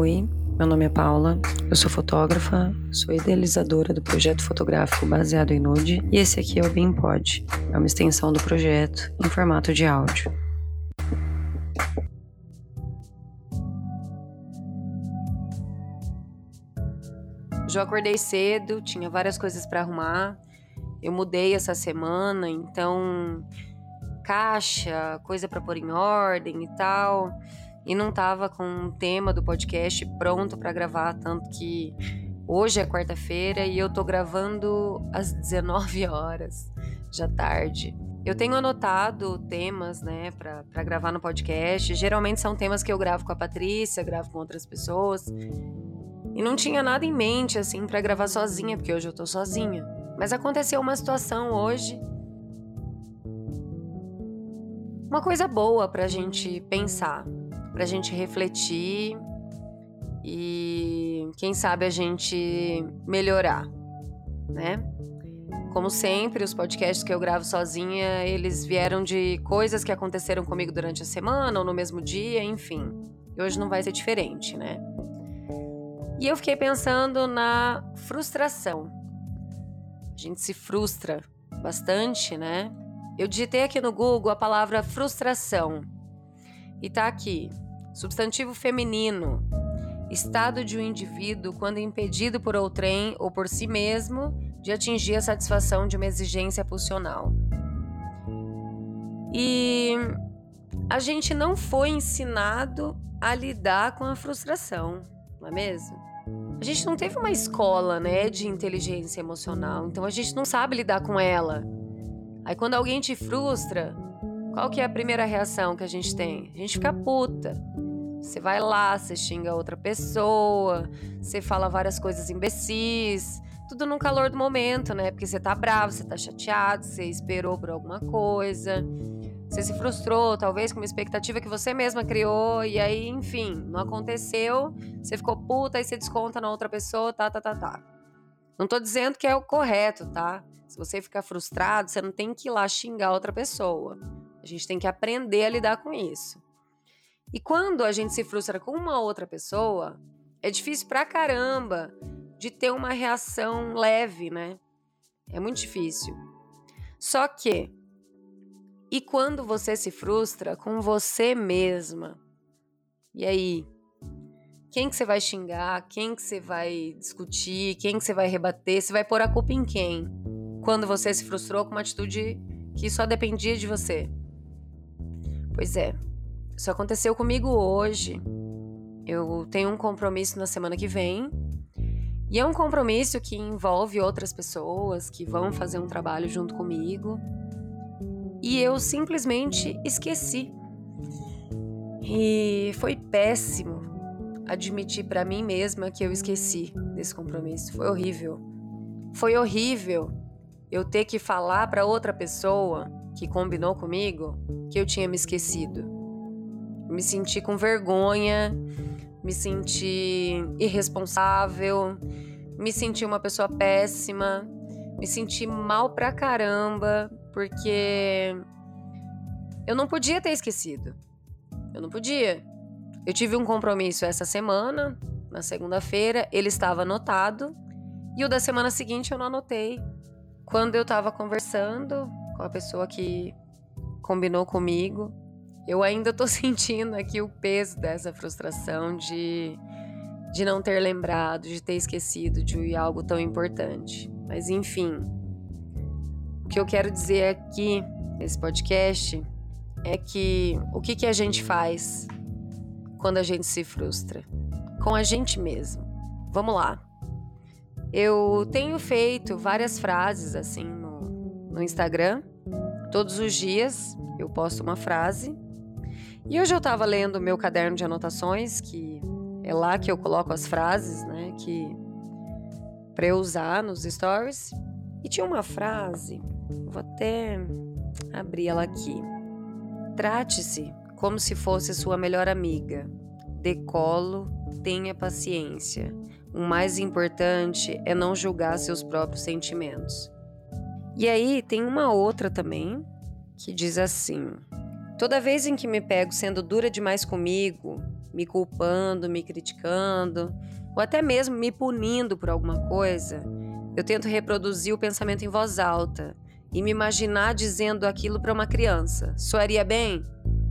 Oi, meu nome é Paula, eu sou fotógrafa, sou idealizadora do projeto fotográfico baseado em nude e esse aqui é o BeamPod, é uma extensão do projeto em formato de áudio. Já acordei cedo, tinha várias coisas para arrumar. Eu mudei essa semana, então caixa, coisa para pôr em ordem e tal e não tava com um tema do podcast pronto para gravar, tanto que hoje é quarta-feira e eu tô gravando às 19 horas, já tarde. Eu tenho anotado temas, né, para gravar no podcast. Geralmente são temas que eu gravo com a Patrícia, gravo com outras pessoas. E não tinha nada em mente assim para gravar sozinha, porque hoje eu tô sozinha. Mas aconteceu uma situação hoje uma coisa boa pra gente pensar para a gente refletir e quem sabe a gente melhorar, né? Como sempre, os podcasts que eu gravo sozinha, eles vieram de coisas que aconteceram comigo durante a semana ou no mesmo dia, enfim. E hoje não vai ser diferente, né? E eu fiquei pensando na frustração. A gente se frustra bastante, né? Eu digitei aqui no Google a palavra frustração. E tá aqui. Substantivo feminino. Estado de um indivíduo quando impedido por outrem ou por si mesmo de atingir a satisfação de uma exigência pulsional. E a gente não foi ensinado a lidar com a frustração, não é mesmo? A gente não teve uma escola, né, de inteligência emocional, então a gente não sabe lidar com ela. Aí quando alguém te frustra, qual que é a primeira reação que a gente tem? A gente fica puta. Você vai lá, você xinga outra pessoa, você fala várias coisas imbecis, tudo no calor do momento, né? Porque você tá bravo, você tá chateado, você esperou por alguma coisa, você se frustrou, talvez com uma expectativa que você mesma criou, e aí, enfim, não aconteceu, você ficou puta e você desconta na outra pessoa, tá, tá, tá, tá. Não tô dizendo que é o correto, tá? Se você ficar frustrado, você não tem que ir lá xingar outra pessoa. A gente tem que aprender a lidar com isso. E quando a gente se frustra com uma outra pessoa, é difícil pra caramba de ter uma reação leve, né? É muito difícil. Só que, e quando você se frustra com você mesma? E aí? Quem que você vai xingar? Quem que você vai discutir? Quem que você vai rebater? Você vai pôr a culpa em quem? Quando você se frustrou com uma atitude que só dependia de você. Pois é, isso aconteceu comigo hoje. Eu tenho um compromisso na semana que vem. E é um compromisso que envolve outras pessoas que vão fazer um trabalho junto comigo. E eu simplesmente esqueci. E foi péssimo admitir para mim mesma que eu esqueci desse compromisso. Foi horrível. Foi horrível eu ter que falar para outra pessoa que combinou comigo que eu tinha me esquecido me senti com vergonha, me senti irresponsável, me senti uma pessoa péssima, me senti mal pra caramba, porque eu não podia ter esquecido. Eu não podia. Eu tive um compromisso essa semana, na segunda-feira, ele estava anotado, e o da semana seguinte eu não anotei. Quando eu estava conversando com a pessoa que combinou comigo, eu ainda tô sentindo aqui o peso dessa frustração de, de não ter lembrado, de ter esquecido de algo tão importante. Mas enfim, o que eu quero dizer aqui nesse podcast é que o que, que a gente faz quando a gente se frustra? Com a gente mesmo. Vamos lá. Eu tenho feito várias frases assim no, Instagram. Todos os dias eu posto uma frase e hoje eu estava lendo meu caderno de anotações, que é lá que eu coloco as frases, né, que para eu usar nos stories. E tinha uma frase, vou até abrir ela aqui. Trate-se como se fosse sua melhor amiga. Decolo, tenha paciência. O mais importante é não julgar seus próprios sentimentos. E aí tem uma outra também que diz assim: Toda vez em que me pego sendo dura demais comigo, me culpando, me criticando, ou até mesmo me punindo por alguma coisa, eu tento reproduzir o pensamento em voz alta e me imaginar dizendo aquilo para uma criança. Soaria bem?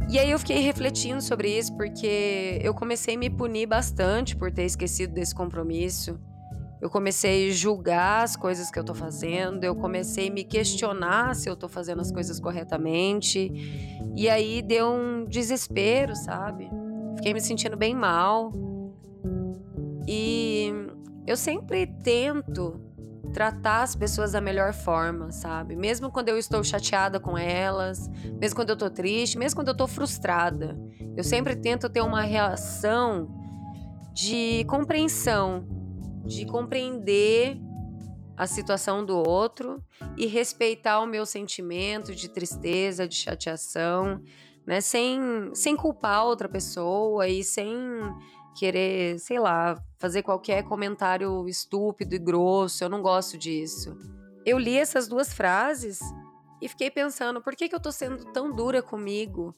E aí eu fiquei refletindo sobre isso porque eu comecei a me punir bastante por ter esquecido desse compromisso. Eu comecei a julgar as coisas que eu tô fazendo, eu comecei a me questionar se eu tô fazendo as coisas corretamente. E aí deu um desespero, sabe? Fiquei me sentindo bem mal. E eu sempre tento tratar as pessoas da melhor forma, sabe? Mesmo quando eu estou chateada com elas, mesmo quando eu estou triste, mesmo quando eu estou frustrada. Eu sempre tento ter uma reação de compreensão, de compreender a situação do outro e respeitar o meu sentimento de tristeza, de chateação, né? Sem, sem culpar outra pessoa e sem querer, sei lá, fazer qualquer comentário estúpido e grosso. Eu não gosto disso. Eu li essas duas frases e fiquei pensando, por que, que eu tô sendo tão dura comigo?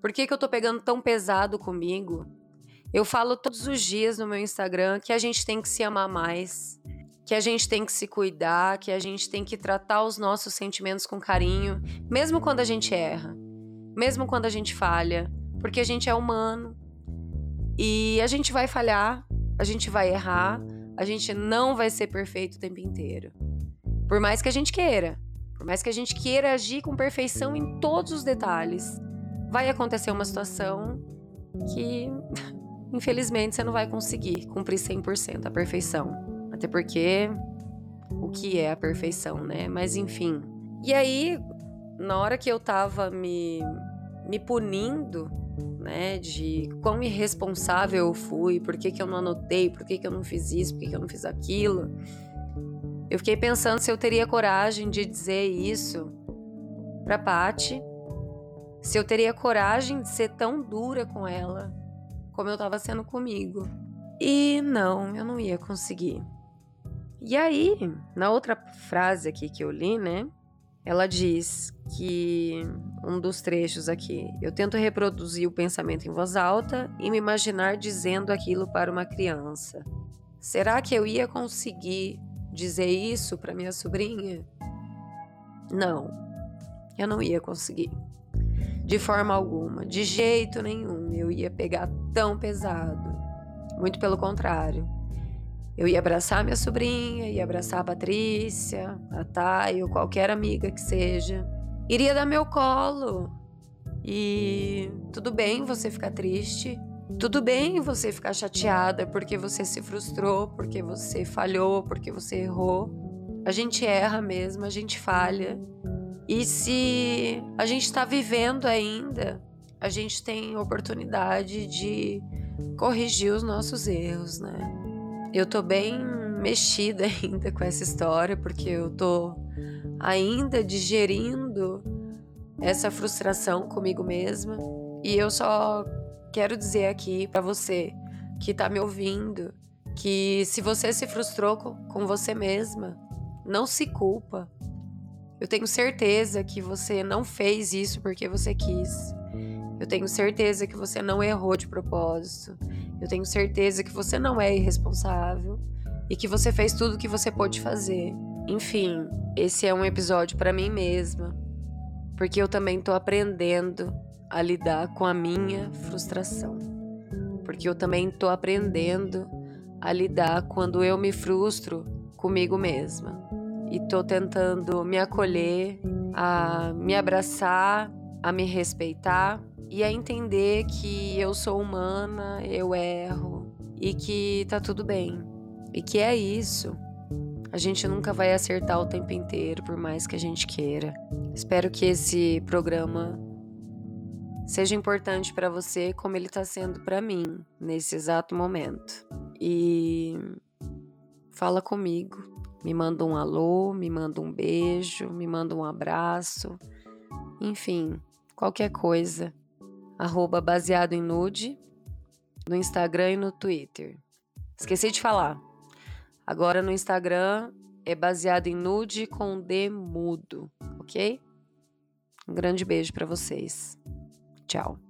Por que, que eu tô pegando tão pesado comigo? Eu falo todos os dias no meu Instagram que a gente tem que se amar mais, que a gente tem que se cuidar, que a gente tem que tratar os nossos sentimentos com carinho, mesmo quando a gente erra, mesmo quando a gente falha, porque a gente é humano e a gente vai falhar, a gente vai errar, a gente não vai ser perfeito o tempo inteiro. Por mais que a gente queira, por mais que a gente queira agir com perfeição em todos os detalhes, vai acontecer uma situação que infelizmente você não vai conseguir cumprir 100% a perfeição. Até porque o que é a perfeição, né? Mas enfim. E aí, na hora que eu tava me, me punindo, né, de quão irresponsável eu fui, por que, que eu não anotei, por que, que eu não fiz isso, por que, que eu não fiz aquilo, eu fiquei pensando se eu teria coragem de dizer isso pra Paty, se eu teria coragem de ser tão dura com ela como eu estava sendo comigo. E não, eu não ia conseguir. E aí, na outra frase aqui que eu li, né? Ela diz que um dos trechos aqui, eu tento reproduzir o pensamento em voz alta e me imaginar dizendo aquilo para uma criança. Será que eu ia conseguir dizer isso para minha sobrinha? Não, eu não ia conseguir. De forma alguma, de jeito nenhum, eu ia pegar tão pesado. Muito pelo contrário. Eu ia abraçar minha sobrinha, ia abraçar a Patrícia, a Thay ou qualquer amiga que seja. Iria dar meu colo. E tudo bem você ficar triste. Tudo bem você ficar chateada porque você se frustrou, porque você falhou, porque você errou. A gente erra mesmo, a gente falha. E se a gente está vivendo ainda, a gente tem oportunidade de corrigir os nossos erros, né? Eu tô bem mexida ainda com essa história, porque eu tô ainda digerindo essa frustração comigo mesma. E eu só quero dizer aqui para você que tá me ouvindo que se você se frustrou com você mesma, não se culpa. Eu tenho certeza que você não fez isso porque você quis. Eu tenho certeza que você não errou de propósito. Eu tenho certeza que você não é irresponsável e que você fez tudo o que você pôde fazer. Enfim, esse é um episódio para mim mesma, porque eu também tô aprendendo a lidar com a minha frustração. Porque eu também tô aprendendo a lidar quando eu me frustro comigo mesma e tô tentando me acolher, a me abraçar, a me respeitar e a entender que eu sou humana, eu erro e que tá tudo bem. E que é isso. A gente nunca vai acertar o tempo inteiro, por mais que a gente queira. Espero que esse programa seja importante para você como ele tá sendo para mim nesse exato momento. E fala comigo me manda um alô, me manda um beijo, me manda um abraço, enfim, qualquer coisa. Arroba baseado em nude no Instagram e no Twitter. Esqueci de falar. Agora no Instagram é baseado em nude com D mudo, ok? Um grande beijo para vocês. Tchau.